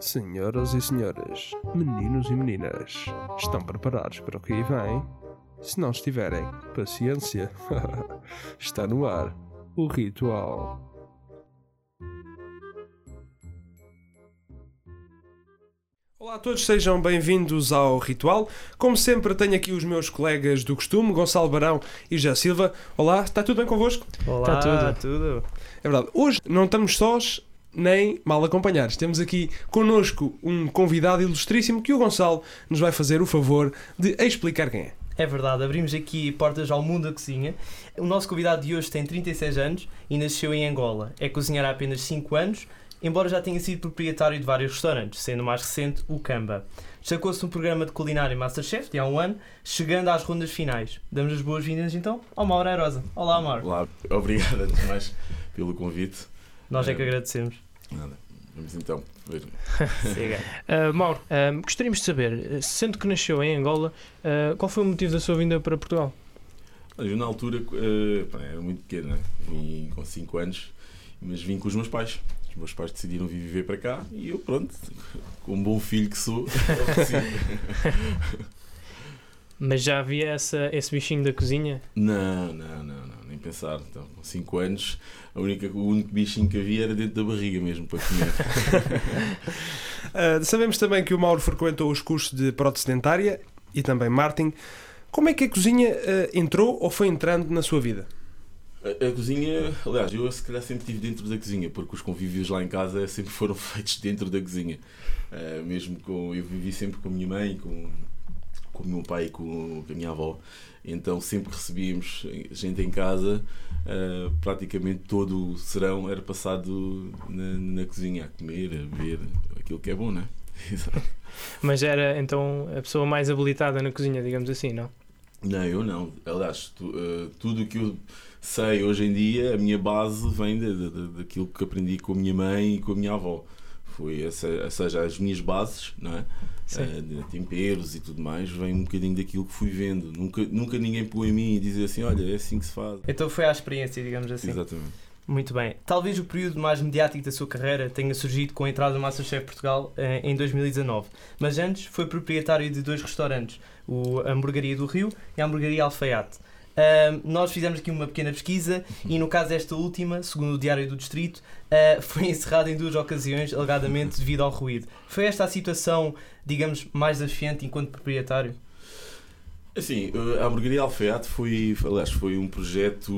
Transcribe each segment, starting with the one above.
Senhoras e senhores, meninos e meninas, estão preparados para o que aí vem? Se não estiverem, paciência. Está no ar o ritual. Olá a todos, sejam bem-vindos ao Ritual. Como sempre, tenho aqui os meus colegas do costume, Gonçalo Barão e Já Silva. Olá, está tudo bem convosco? Olá, Tá tudo. tudo. É verdade, hoje não estamos sós nem mal acompanhados. Temos aqui connosco um convidado ilustríssimo que o Gonçalo nos vai fazer o favor de explicar quem é. É verdade, abrimos aqui portas ao mundo da cozinha. O nosso convidado de hoje tem 36 anos e nasceu em Angola. É cozinheiro há apenas 5 anos, embora já tenha sido proprietário de vários restaurantes, sendo o mais recente o Camba. Destacou-se no programa de culinária Masterchef de há um ano, chegando às rondas finais. Damos as boas-vindas então ao Mauro Arosa. Olá, Mauro. Olá, obrigado antes de mais pelo convite. Nós é que agradecemos. Nada. Vamos então ver. Uh, Mauro, uh, gostaríamos de saber, uh, sendo que nasceu em Angola, uh, qual foi o motivo da sua vinda para Portugal? Olha, Eu na altura eh, pá, era muito pequeno, né? vim com 5 anos, mas vim com os meus pais. Os meus pais decidiram vir viver para cá e eu, pronto, como bom filho que sou. Mas já havia essa, esse bichinho da cozinha? não, não, não, não, nem pensar. Então, com 5 anos, a única, o único bichinho que havia era dentro da barriga mesmo para comer. Uh, sabemos também que o Mauro frequentou os cursos de protestedentária e também marketing. Como é que a cozinha uh, entrou ou foi entrando na sua vida? A, a cozinha, aliás, eu se calhar sempre estive dentro da cozinha, porque os convívios lá em casa sempre foram feitos dentro da cozinha. Uh, mesmo com. Eu vivi sempre com a minha mãe, com, com o meu pai e com, a minha avó. Então sempre que recebíamos gente em casa, uh, praticamente todo o serão era passado na, na cozinha a comer, a beber aquilo que é bom, não é? Exato. Mas era então a pessoa mais habilitada na cozinha, digamos assim, não? Não, eu não. Aliás, tu, uh, tudo o que eu sei hoje em dia, a minha base vem de, de, de, daquilo que aprendi com a minha mãe e com a minha avó. Foi, essa, ou seja, as minhas bases, não é? Uh, de temperos e tudo mais, vem um bocadinho daquilo que fui vendo. Nunca, nunca ninguém pôs em mim e dizer assim: olha, é assim que se faz. Então foi a experiência, digamos assim. Exatamente. Muito bem. Talvez o período mais mediático da sua carreira tenha surgido com a entrada do Masterchef Portugal eh, em 2019. Mas antes foi proprietário de dois restaurantes, o a Hamburgueria do Rio e a Hamburgueria Alfaiate. Uh, nós fizemos aqui uma pequena pesquisa e no caso desta última, segundo o Diário do Distrito, uh, foi encerrada em duas ocasiões, alegadamente devido ao ruído. Foi esta a situação, digamos, mais desafiante enquanto proprietário? Assim, a Hamburgueria Alfaiate foi, aliás, foi um projeto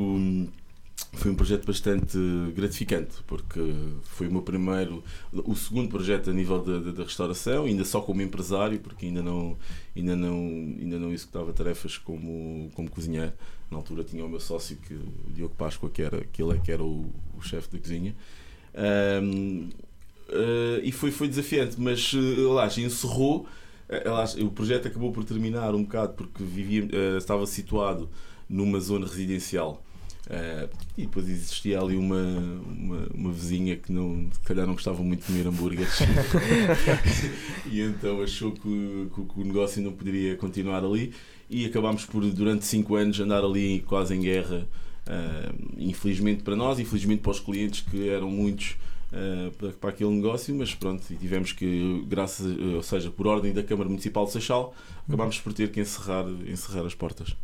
foi um projeto bastante gratificante porque foi o meu primeiro o segundo projeto a nível da restauração ainda só como empresário porque ainda não ainda não ainda não executava tarefas como como cozinheiro. Na altura tinha o meu sócio que o Diogo Páscoa que era que ele é que era o, o chefe da cozinha. Um, uh, e foi foi desafiante mas lá encerrou. O projeto acabou por terminar um bocado porque vivia uh, estava situado numa zona residencial Uh, e depois existia ali uma, uma, uma, vizinha que não, se calhar não gostava muito de comer hambúrgueres. E então achou que, que, que, o negócio não poderia continuar ali. E acabámos por durante 5 anos andar ali quase em guerra uh, infelizmente para nós, infelizmente para os clientes que eram muitos uh, para, para, aquele negócio, mas pronto, tivemos que, graças, ou seja, por ordem da Câmara Municipal de Seixal, acabámos por ter que encerrar, encerrar as portas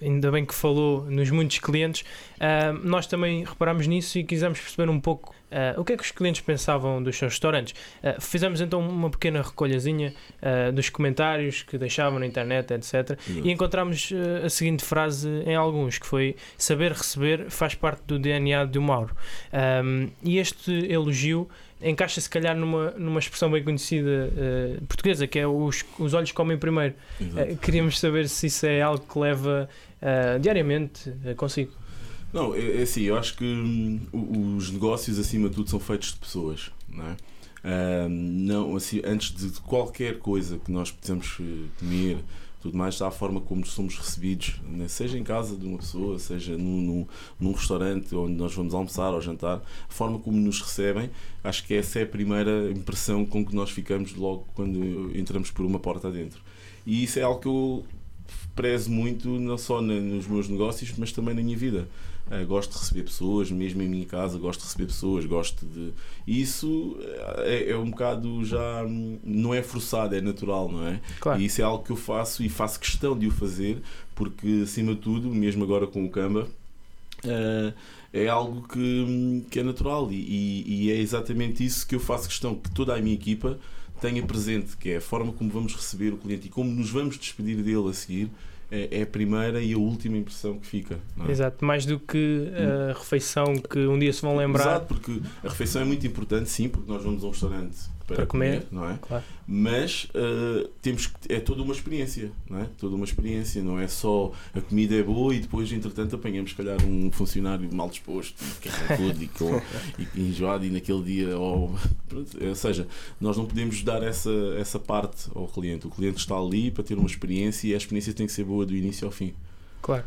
ainda bem que falou nos muitos clientes, uh, nós também reparámos nisso e quisemos perceber um pouco uh, o que é que os clientes pensavam dos seus restaurantes. Uh, fizemos então uma pequena recolhazinha dos comentários que deixavam na internet, etc. E encontramos a seguinte frase em alguns, que foi saber receber faz parte do DNA do Mauro. Um, e este elogio encaixa se calhar numa, numa expressão bem conhecida uh, portuguesa, que é os, os olhos comem primeiro. Uh, queríamos saber se isso é algo que leva uh, diariamente consigo. Não, é, é assim, eu acho que hum, os negócios acima de tudo são feitos de pessoas, não é? não, assim, antes de qualquer coisa que nós precisamos comer, tudo mais, está a forma como somos recebidos, né? seja em casa de uma pessoa, seja num, num, num, restaurante onde nós vamos almoçar ou jantar, a forma como nos recebem, acho que essa é a primeira impressão com que nós ficamos logo quando entramos por uma porta adentro. E isso é algo que eu prezo muito, não só nos meus negócios, mas também na minha vida. Uh, gosto de receber pessoas, mesmo em minha casa, gosto de receber pessoas, gosto de. Isso é, é um bocado já. não é forçado, é natural, não é? Claro. E isso é algo que eu faço e faço questão de o fazer, porque acima de tudo, mesmo agora com o Canva. Uh, é algo que, que é natural e, e, e é exatamente isso que eu faço questão que toda a minha equipa tenha presente, que é a forma como vamos receber o cliente e como nos vamos despedir dele a seguir, é, é a primeira e a última impressão que fica. É? Exato, mais do que a refeição que um dia se vão lembrar. Exato, porque a refeição é muito importante, sim, porque nós vamos a um restaurante para, para comer, comer, não é? Claro. Mas uh, temos que, é toda uma experiência, não é? Toda uma experiência, não é só a comida é boa e depois, entretanto, apanhamos, se calhar, um funcionário mal disposto, que é todo e, com, e, enjoado e naquele dia, ou, ou seja, nós não podemos dar essa, essa parte ao cliente. O cliente está ali para ter uma experiência e a experiência tem que ser boa do início ao fim. Claro.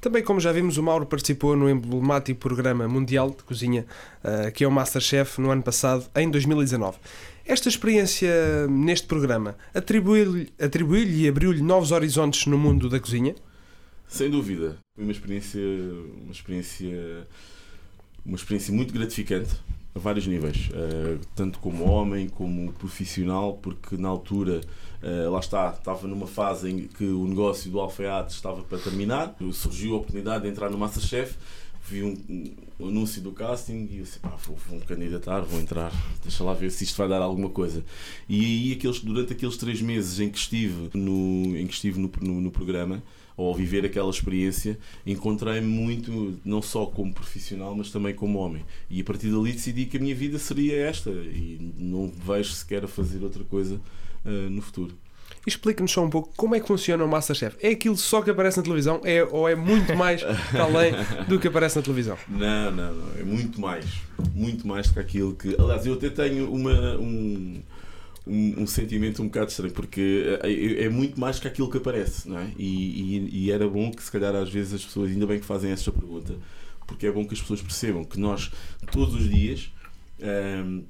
Também, como já vimos, o Mauro participou no emblemático programa mundial de cozinha, uh, que é o Masterchef, no ano passado, em 2019. Esta experiência neste programa atribuiu-lhe atribuiu e abriu-lhe novos horizontes no mundo da cozinha? Sem dúvida. Foi uma experiência, uma experiência, uma experiência muito gratificante a vários níveis, uh, tanto como homem como profissional, porque na altura, uh, lá está, estava numa fase em que o negócio do alfaiate estava para terminar, surgiu a oportunidade de entrar no Masterchef vi um, um, anúncio do casting e eu disse, pá, vou, vou me candidatar, vou entrar, deixa lá ver se isto vai dar alguma coisa. E aí, aqueles, durante aqueles três meses em que estive no, em que estive no, no, no programa, ou viver aquela experiência, encontrei-me muito, não só como profissional, mas também como homem. E a partir dali decidi que a minha vida seria esta e não vejo sequer a fazer outra coisa uh, no futuro. Explique-nos só um pouco como é que funciona o Masterchef. É aquilo só que aparece na televisão é, ou é muito mais além do que aparece na televisão? Não, não, não. É muito mais. Muito mais do que aquilo que. Aliás, eu até tenho uma, um, um, um sentimento um bocado estranho, porque é, é, é, muito mais que aquilo que aparece, não é? E, e, e era bom que, se calhar, às vezes as pessoas, ainda bem que fazem esta pergunta, porque é bom que as pessoas percebam que nós, todos os dias, hum,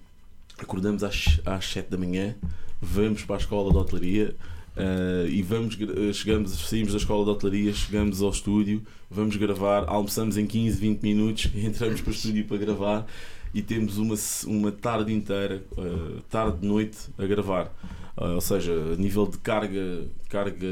acordamos às, às 7 da manhã vamos para a escola de hotelaria uh, e vamos, eh, chegamos, saímos da escola de hotelaria, chegamos ao estúdio, vamos gravar, almoçamos em 15, 20 minutos, entramos para o estúdio para gravar e temos uma, uma tarde inteira, uh, tarde de noite, a gravar. Uh, ou seja, a nível de carga, carga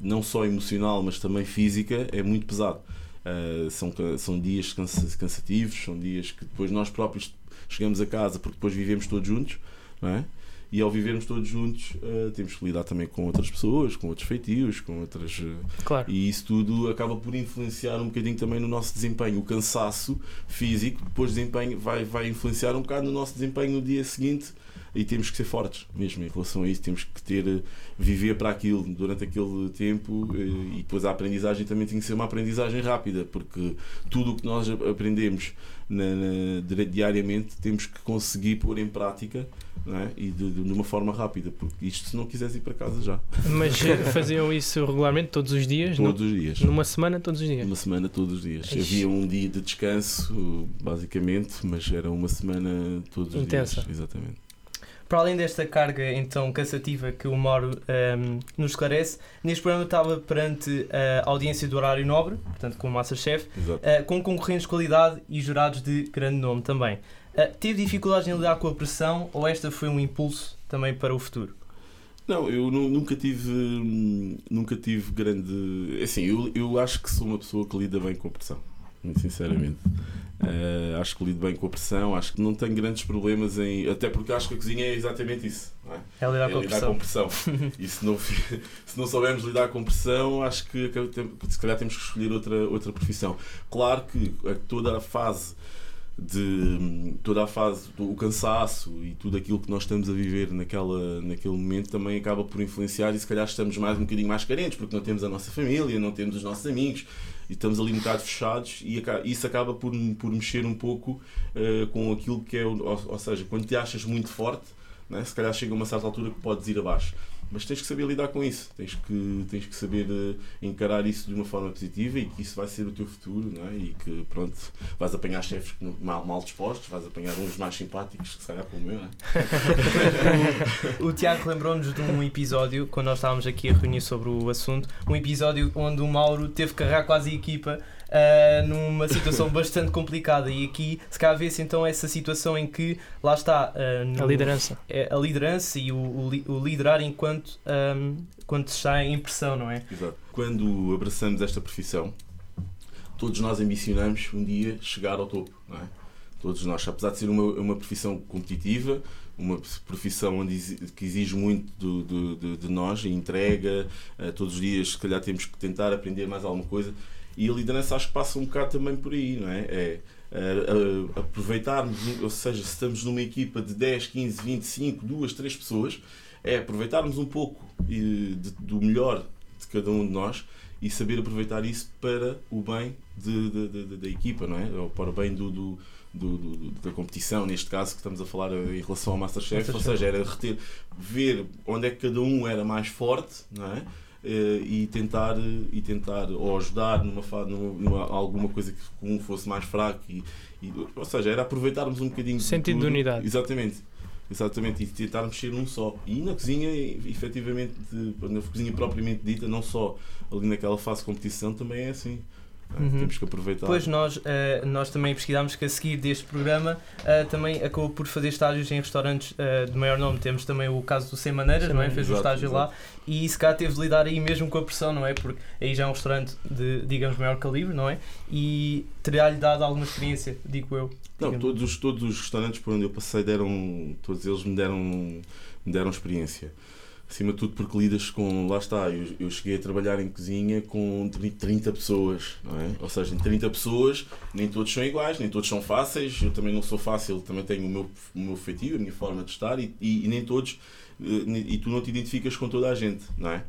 não só emocional, mas também física, é muito pesado. Uh, são, são dias cansativos, são dias que depois nós próprios chegamos a casa porque depois vivemos todos juntos, não é? E ao vivermos todos juntos uh, temos que lidar também com outras pessoas, com outros feitios, com outras. Uh, claro. E isso tudo acaba por influenciar um bocadinho também no nosso desempenho. O cansaço físico, depois desempenho, vai, vai influenciar um bocado no nosso desempenho no dia seguinte e temos que ser fortes mesmo em relação a isso. Temos que ter, eh, viver para aquilo durante aquele tempo e depois a aprendizagem também tem que ser uma aprendizagem rápida, porque tudo o que nós aprendemos na, na, diariamente temos que conseguir pôr em prática é? e de, de, uma forma rápida, porque isto se não quiseres ir para casa já. Mas eh, faziam isso regularmente, todos os dias? Todos os dias. Numa semana, todos os dias? Uma semana, todos os dias. Ixi. Havia um dia de descanso, basicamente, mas era uma semana todos os Intensa. dias. Exatamente. Para além desta carga então cansativa que o Mauro um, ehm, nos esclarece, neste programa estava perante a audiência do horário nobre, portanto com o Masterchef, uh, com concorrentes de qualidade e jurados de grande nome também. Uh, teve dificuldades em lidar com a pressão ou esta foi um impulso também para o futuro? Não, eu nunca tive nunca tive grande. Assim, eu, eu acho que sou uma pessoa que lida bem com a pressão, muito sinceramente. Uh, acho que lido bem com a pressão, acho que não tenho grandes problemas em. Até porque acho que a cozinha é exatamente isso. É? é lidar, é com, lidar com pressão. e se não, se não soubermos lidar com pressão, acho que se calhar temos que escolher outra, outra profissão. Claro que toda a fase de toda a fase do cansaço e tudo aquilo que nós estamos a viver naquela, naquele momento também acaba por influenciar e se calhar estamos mais um bocadinho mais carentes porque não temos a nossa família, não temos os nossos amigos e estamos ali um bocado fechados e isso acaba por, por mexer um pouco uh, com aquilo que é, ou, ou seja, quando te achas muito forte, né, se calhar chega uma certa altura que podes ir abaixo. Mas tens que saber lidar com isso, tens que, tens que saber uh, encarar isso de uma forma positiva e que isso vai ser o teu futuro, não é? E que pronto, vais apanhar chefes mal, mal dispostos, vais apanhar uns mais simpáticos, que se calhar como eu, não é? o Tiago lembrou-nos de um episódio, quando nós estávamos aqui a reunir sobre o assunto, um episódio onde o Mauro teve que carregar quase a equipa uh, numa situação bastante complicada. E aqui, se cá vê-se então essa situação em que lá está uh, no, a liderança. É, a liderança e o, o, o liderar enquanto, um, quando se está em pressão, não é? Exato. Quando abraçamos esta profissão, todos nós ambicionamos um dia chegar ao topo, não é? Todos nós, apesar de ser uma, uma profissão competitiva, uma profissão onde, que exige muito do, do, de, de, nós, a entrega, uh, todos os dias, se calhar temos que tentar aprender mais alguma coisa. E a liderança acho que passa um bocado também por aí, não é? É aproveitarmos, ou seja, se estamos numa equipa de 10, 15, 25, 2, 3 pessoas, é aproveitarmos um pouco de, do melhor de cada um de nós e saber aproveitar isso para o bem de, de, da equipa, não é? Ou para o bem do, do, do, da competição, neste caso que estamos a falar em relação ao Masterchef, Masterchef. ou seja, era reter, ver onde é que cada um era mais forte, não é? Eh, e tentar e tentar ou ajudar numa, numa, numa alguma coisa que um fosse mais fraco e, e, ou seja era aproveitarmos um bocadinho sentido de, de unidade exatamente Exatamente, e tentarmos ser um só. E na cozinha, efetivamente, na cozinha propriamente dita, não só ali naquela fase de competição, também é assim. Uhum. Temos que aproveitar. Pois nós, uh, nós também pesquisámos que a seguir deste programa uh, também acabou por fazer estágios em restaurantes uh, de maior nome. Temos também o caso do Sem Maneiras, não é? Fez o um estágio exato. lá e se cá teve de lidar aí mesmo com a pressão, não é? Porque aí já é um restaurante de, digamos, maior calibre, não é? E teria-lhe dado alguma experiência, digo eu. Não, todos os, todos os restaurantes por onde eu passei deram, todos eles me deram, me deram experiência acima de tudo porque lidas com, lá está, eu, eu, cheguei a trabalhar em cozinha com 30 pessoas, não é? Ou seja, em 30 pessoas, nem todos são iguais, nem todos são fáceis, eu também não sou fácil, também tenho o meu, o meu feitio, a minha forma de estar e, e, e nem todos, eh, e tu não te identificas com toda a gente, não é?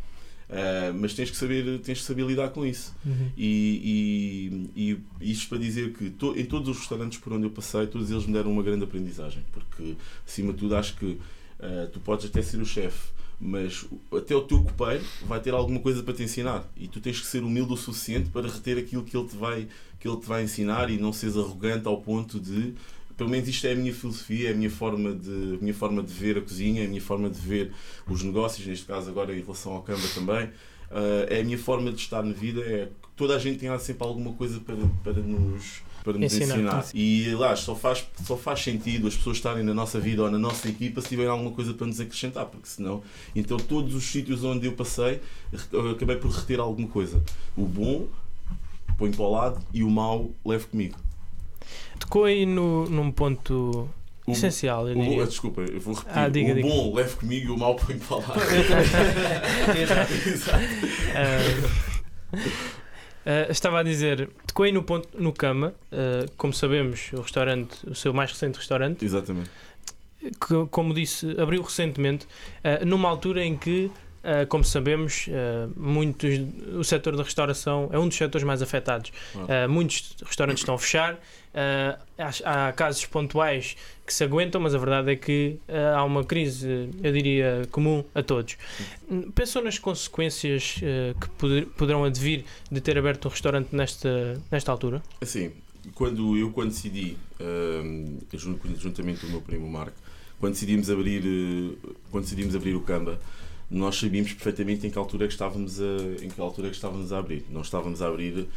Uh, mas tens que saber tens que saber lidar com isso uhum. e, e, e isto para dizer que to, em todos os restaurantes por onde eu passei todos eles me deram uma grande aprendizagem porque acima de tudo acho que uh, tu podes até ser o chefe mas até o teu copeiro vai ter alguma coisa para te ensinar e tu tens que ser humilde o suficiente para reter aquilo que ele te vai, que ele te vai ensinar e não seres arrogante ao ponto de pelo menos isto é a minha filosofia, é a minha forma de, minha forma de ver a cozinha, é a minha forma de ver os negócios, neste caso agora em relação ao Canva também. Uh, é a minha forma de estar na vida, é toda a gente tem sempre alguma coisa para, para nos para nos ensinar. ensinar. E lá só faz, só faz sentido as pessoas estarem na nossa vida ou na nossa equipa se tiverem alguma coisa para nos acrescentar, porque senão. Então, todos os sítios onde eu passei, acabei por reter alguma coisa. O bom, põe para o lado e o mau, levo comigo. Tocou aí no, num ponto o, essencial, eu. O, desculpa, eu vou repetir. Ah, diga, o diga. bom levo comigo e o mau põe para lá. Exato. Exato. Uh, Uh, estava a dizer, tocou aí no, ponto, no Cama, uh, como sabemos, o restaurante, o seu mais recente restaurante. Exatamente. Que, como disse, abriu recentemente, uh, numa altura em que como sabemos, muitos, o setor da restauração é um dos setores mais afetados. Uh, muitos restaurantes estão a fechar, há, há, casos pontuais que se aguentam, mas a verdade é que há uma crise, eu diria, comum a todos. Pensou nas consequências que poder, poderão advir de ter aberto um restaurante nesta, nesta altura? Assim, quando eu quando decidi, juntamente com o meu primo Marco, quando decidimos abrir, quando decidimos abrir o Camba, nós sabíamos perfeitamente em que altura é que estávamos a, em que altura é que estávamos a abrir. Não estávamos a abrir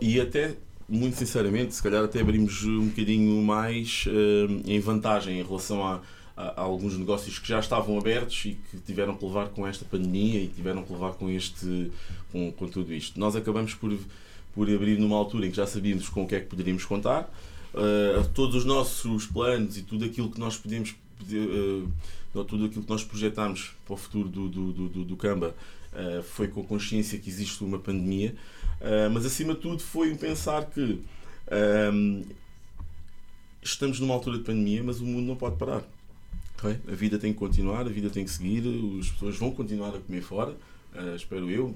e até muito sinceramente, se calhar até abrimos um bocadinho mais uh, em vantagem em relação a, a, a, alguns negócios que já estavam abertos e que tiveram que levar com esta pandemia e tiveram que levar com este com, com tudo isto. Nós acabamos por por abrir numa altura em que já sabíamos com o que é que poderíamos contar. Uh, todos os nossos planos e tudo aquilo que nós podíamos uh, tudo aquilo que nós projetámos para o futuro do, do, do, do Camba uh, foi com a consciência que existe uma pandemia, uh, mas acima de tudo foi um pensar que um, ehm, estamos numa altura de pandemia, mas o mundo não pode parar. Okay? A vida tem que continuar, a vida tem que seguir, as pessoas vão continuar a comer fora, uh, espero eu.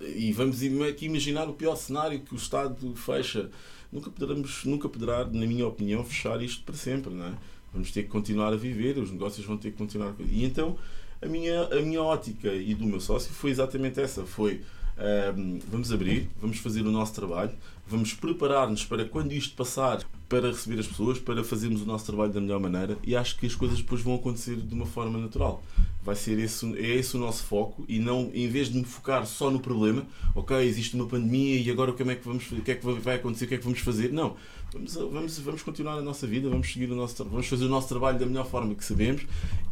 E vamos aqui imaginar o pior cenário que o Estado fecha. Nunca poderemos, nunca poderá, na minha opinião, fechar isto para sempre, não é? Vamos ter que continuar a viver, os negócios vão ter que continuar. E então a minha, a minha ótica e do meu sócio foi exatamente essa: foi um, vamos abrir, vamos fazer o nosso trabalho, vamos preparar-nos para quando isto passar, para receber as pessoas, para fazermos o nosso trabalho da melhor maneira e acho que as coisas depois vão acontecer de uma forma natural. vai ser esse, é esse o nosso foco e não, em vez de me focar só no problema, ok, existe uma pandemia e agora como é que vamos, o que é que vai acontecer, o que é que vamos fazer? Não, vamos, vamos, vamos continuar a nossa vida, vamos seguir o nosso, vamos fazer o nosso trabalho da melhor forma que sabemos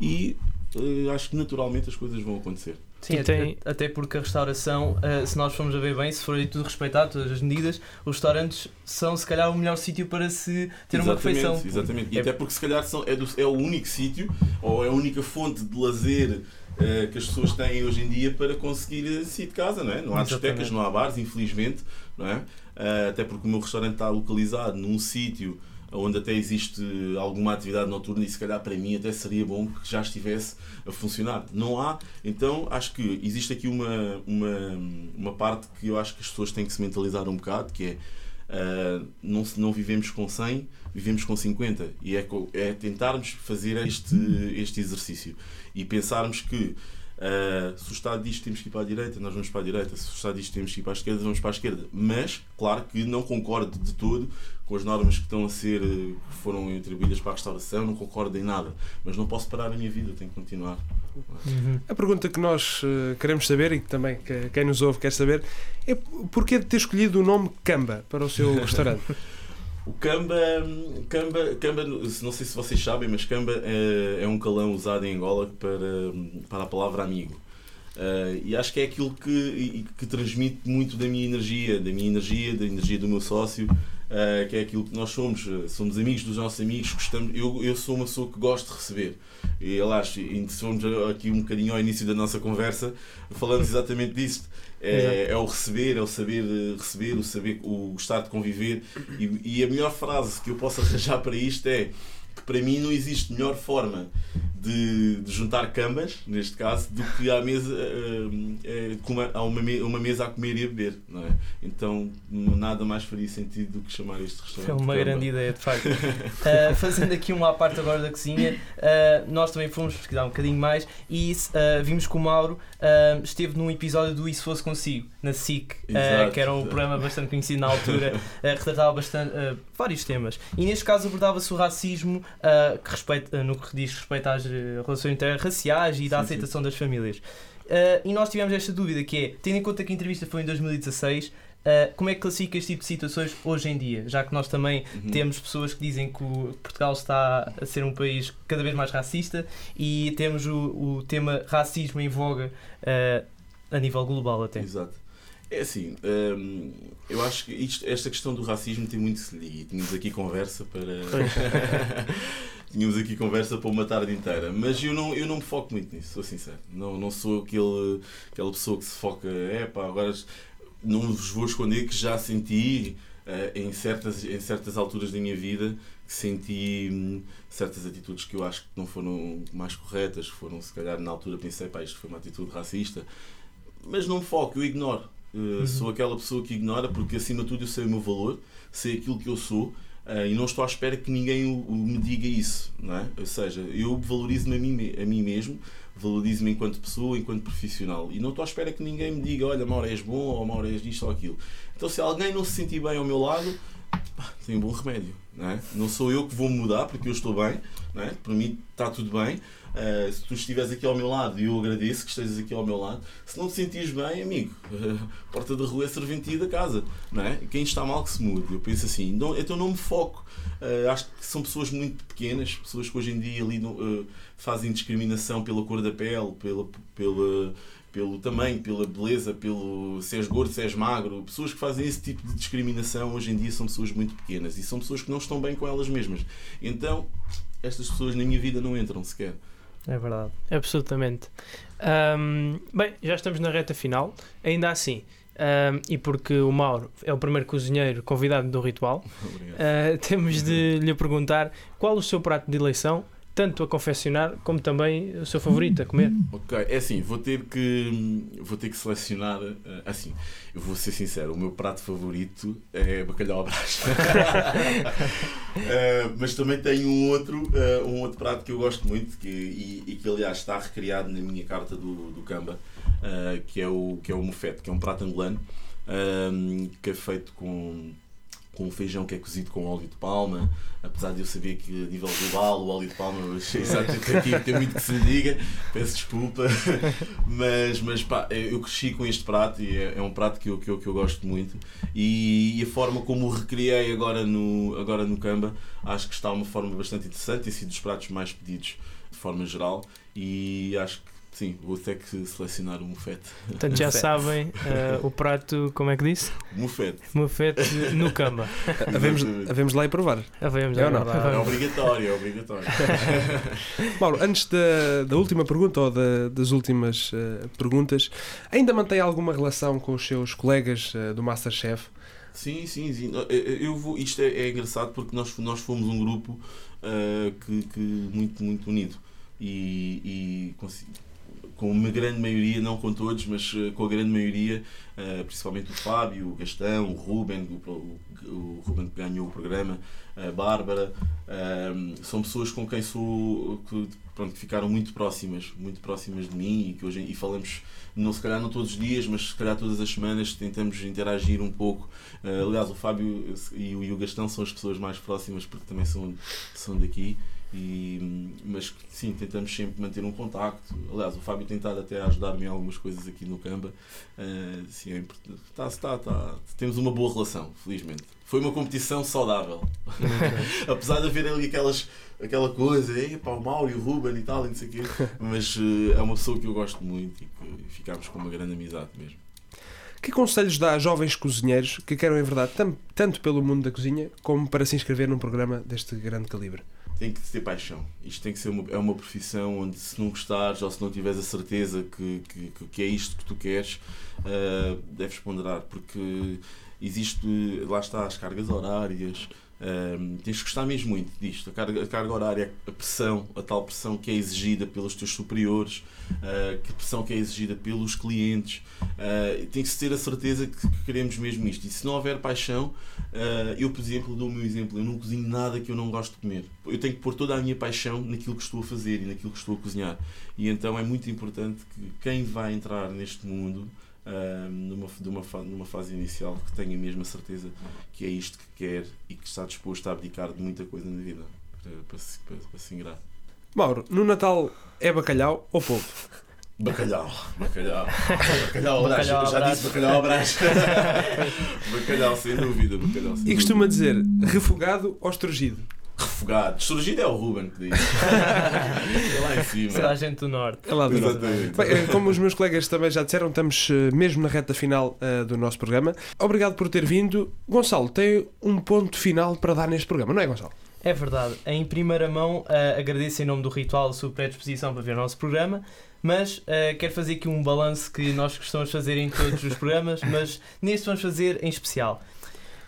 e uh, acho que naturalmente as coisas vão acontecer. Sim, até, tem... até porque a restauração, uh, se nós formos a ver bem, se for tudo respeitado, todas as medidas, os restaurantes são se calhar o melhor sítio para se ter exatamente, uma refeição. Exatamente, e é... até porque se calhar são, é, do, é o único sítio ou é a única fonte de lazer uh, que as pessoas têm hoje em dia para conseguir sair de casa, não é? Não há discotecas, não há bares, infelizmente, não é? Uh, até porque o meu restaurante está localizado num sítio onde até existe alguma atividade noturna e se calhar para mim até seria bom que já estivesse a funcionar. Não há, então acho que existe aqui uma, uma, uma parte que eu acho que as pessoas têm que se mentalizar um bocado, que é uh, não, não vivemos com 100, vivemos com 50 e é, é tentarmos fazer este, este exercício e pensarmos que Uh, se o Estado diz que temos que ir para a direita, nós vamos para a direita. Se o Estado diz que temos que ir para a esquerda, vamos para a esquerda. Mas, claro que não concordo de todo com as normas que estão a ser, que foram atribuídas para a restauração, não concordo em nada. Mas não posso parar a minha vida, tenho que continuar. Uhum. A pergunta que nós uh, queremos saber e que também que, quem nos ouve quer saber é porquê de ter escolhido o nome Camba para o seu restaurante? O Camba, Camba, Camba, não sei se vocês sabem, mas Camba é, é um calão usado em Angola para, para a palavra amigo. Uh, e acho que é aquilo que, que transmite muito da minha energia, da minha energia, da energia do meu sócio, uh, que é aquilo que nós somos. Somos amigos dos nossos amigos, gostamos, eu, eu sou uma pessoa que gosto de receber. E aliás, se formos aqui um bocadinho ao início da nossa conversa, falamos exatamente disso. É, é, o receber, é o saber receber, o saber, o gostar de conviver. E, e a melhor frase que eu posso arranjar para isto é que para mim não existe melhor forma de, de juntar cambas, neste caso, do que à mesa, uh, uh, a uma, uma mesa a comer e a beber. Não é? Então nada mais faria sentido do que chamar este restaurante. É uma grande ideia, de facto. uh, fazendo aqui uma à parte agora da cozinha, nós também fomos pesquisar um bocadinho mais e vimos que o Mauro esteve num episódio do Isso Fosse Consigo, na SIC, que era um programa bastante conhecido na altura, retratava bastante, vários temas. E neste caso abordava-se o racismo que respeita, no que diz respeito às relações interraciais e da sim, aceitação sim. das famílias. Uh, e nós tivemos esta dúvida que é, tendo em conta que a entrevista foi em 2016, uh, como é que classifica este tipo de situações hoje em dia? Já que nós também uhum. temos pessoas que dizem que o, Portugal está a ser um país cada vez mais racista e temos o, o tema racismo em voga uh, a nível global até. Exato. É assim, hum, eu acho que isto, esta questão do racismo tem muito se ligar. Tínhamos aqui conversa para. Tínhamos aqui conversa para uma tarde inteira. Mas eu não, eu não me foco muito nisso, sou sincero. Não, não sou aquele, aquela pessoa que se foca. É pá, agora não vos vou esconder que já senti uh, em, certas, em certas alturas da minha vida que senti hum, certas atitudes que eu acho que não foram mais corretas, que foram, se calhar, na altura pensei, pá, isto foi uma atitude racista. Mas não me foco, eu ignoro. Uh, uhum. Sou aquela pessoa que ignora porque, acima de tudo, eu sei o meu valor, sei aquilo que eu sou Uh, e não estou à espera que ninguém o, o, me diga isso, não é? Ou seja, eu valorizo-me a mim, a mim mesmo, valorizo-me enquanto pessoa, enquanto profissional, e não estou à espera que ninguém me diga, olha, Mauro, és bom, ou Mauro, és disto ou aquilo. Então, se alguém não se sentir bem ao meu lado, tem um bom remédio, não é? Não sou eu que vou mudar porque eu estou bem, não é? Para mim está tudo bem, Uh, se tu estiveres aqui ao meu lado, eu agradeço que estejas aqui ao meu lado, se não te sentires bem, amigo, uh, porta da rua é serventia da casa, não é? Quem está mal que se mude. Eu penso assim, não, então não me foco. Uh, acho que são pessoas muito pequenas, pessoas que hoje em dia ali fazem discriminação pela cor da pele, pela, pela, pelo tamanho, pela beleza, pelo se és gordo, se és magro. Pessoas que fazem esse tipo de discriminação hoje em dia são pessoas muito pequenas e são pessoas que não estão bem com elas mesmas. Então, estas pessoas na minha vida não entram sequer. É verdade. Absolutamente. Um, bem, já estamos na reta final. Ainda assim, um, e porque o Mauro é o primeiro cozinheiro convidado do ritual, uh, temos de lhe perguntar qual o seu prato de eleição tanto a confeccionar como também o seu favorito a comer. Ok, é assim, vou ter que vou ter que selecionar eh, assim. Eu vou ser sincero, o meu prato favorito é bacalhau à brás. uh, mas também tenho um outro, uh, um outro prato que eu gosto muito que, e, e, que aliás está recriado na minha carta do, do Camba, uh, que é o que é o mofete, que é um prato angolano, que é feito com com feijão que é cozido com óleo de palma, apesar de eu saber que a nível global o óleo de palma aqui tem muito que se diga, peço desculpa, mas, mas pá, eu cresci com este prato e é, é um prato que eu, que, eu, que eu gosto muito. E, e, a forma como o recriei agora no, agora no Camba acho que está uma forma bastante interessante, tem sido dos pratos mais pedidos de forma geral. E acho que Sim, vou ter que selecionar o mufete. Portanto, já sabem uh, o prato, como é que disse? Mufete. Mufete no camba. havemos, havemos lá e provar. Havemos, é, não? é obrigatório, é obrigatório. Mauro, antes da, da última pergunta ou da, das últimas uh, perguntas, ainda mantém alguma relação com os seus colegas uh, do Masterchef? Sim, sim, sim. Eu vou, isto é, é engraçado porque nós, nós fomos um grupo que, que muito, muito unido e, e com uma grande maioria, não com todos, mas uh, com a grande maioria, uh, principalmente o Fábio, o Gastão, o Ruben, o, o, Ruben que ganhou o programa, a Bárbara, uh, são pessoas com quem sou, que, pronto, ficaram muito próximas, muito próximas de mim e que hoje e falamos, não se calhar não todos os dias, mas se calhar todas as semanas tentamos interagir um pouco. aliás, o Fábio e o Gastão são as pessoas mais próximas porque também são, são daqui. E, mas sim, tentamos sempre manter um contacto. Aliás, o Fábio tem estado até a ajudar-me em algumas coisas aqui no Camba. Uh, sim, é tá, tá, tá, temos uma boa relação, felizmente. Foi uma competição saudável. Apesar de haver ali aquelas, aquela coisa, para o Mauro e o Ruben e tal, e não sei o quê. Mas uh, é uma pessoa que eu gosto muito e que ficámos com uma grande amizade mesmo. Que conselhos dá a jovens cozinheiros que querem, em verdade, tanto pelo mundo da cozinha como para se inscrever num programa deste grande calibre? Tem que ter paixão. Isto tem que ser uma, é uma profissão onde se não gostares ou se não tiveres a certeza que, que, que é isto que tu queres, uh, deves ponderar, porque existe, lá está, as cargas horárias, tens que gostar mesmo muito disto. A carga, a carga horária, a pressão, a tal pressão que é exigida pelos teus superiores, uh, que pressão que é exigida pelos clientes. Uh, tem que ter a certeza que, que, queremos mesmo isto. E se não houver paixão, uh, eu, por exemplo, dou o meu exemplo: eu não cozinho nada que eu não gosto de comer. Eu tenho que pôr toda a minha paixão naquilo que estou a fazer e naquilo que estou a cozinhar. E então é muito importante que quem vai entrar neste mundo numa, de uma, numa fase inicial que tenha mesmo a certeza que é isto que quer e que está disposto a abdicar de muita coisa na vida para, para, para, para se ingrar. Mauro, no Natal é bacalhau ou polvo? Bacalhau, bacalhau, bacalhau, bacalhau já disse bacalhau abraço. bacalhau, sem dúvida, bacalhau. Sem e costuma dizer refogado ou estrugido? Refogado. Surgido é o Ruben que diz. é lá em cima. Será a gente do Norte. É lá do Norte. Bem, eh, como os meus colegas também já disseram, estamos eh, mesmo na reta final uh, do nosso programa. Obrigado por ter vindo. Gonçalo, tem um ponto final para dar neste programa, não é, Gonçalo? É verdade. Em primeira mão, uh, agradeço em nome do Ritual a sua predisposição para ver o nosso programa, mas uh, quero fazer aqui um balanço que nós gostamos de fazer em todos os programas, mas neste vamos fazer em especial.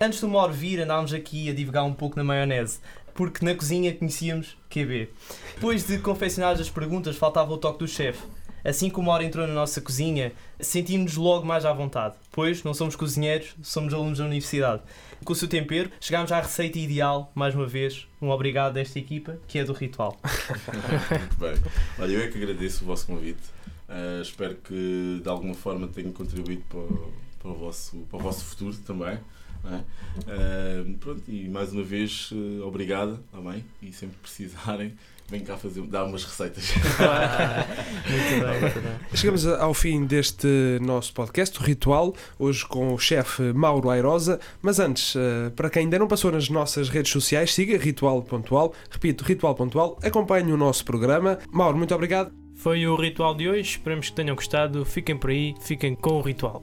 Antes do Mauro vir, andámos aqui a divagar um pouco na maionese porque na cozinha conhecíamos QB. Depois de confeccionar as perguntas, faltava o toque do chefe. Assim como a hora entrou na nossa cozinha, sentimos-nos logo mais à vontade, pois não somos cozinheiros, somos alunos da universidade. Com o seu tempero, chegámos à receita ideal, mais uma vez, um obrigado desta equipa, que é do Ritual. Muito bem. Olha, eu é que agradeço o vosso convite. Uh, espero que de alguma forma tenha contribuído para, para, o, vosso, para o vosso futuro também. É? Uh, pronto, e mais uma vez, uh, obrigada também. E sempre precisarem, vem cá fazer, dar umas receitas. muito bem, muito bem. Chegamos ao fim deste nosso podcast, o Ritual, hoje com o chefe Mauro Airosa. Mas antes, uh, para quem ainda não passou nas nossas redes sociais, siga Ritual Pontual. Repito, Ritual Pontual. Acompanhe o nosso programa. Mauro, muito obrigado. Foi o ritual de hoje. Esperamos que tenham gostado. Fiquem por aí, fiquem com o ritual.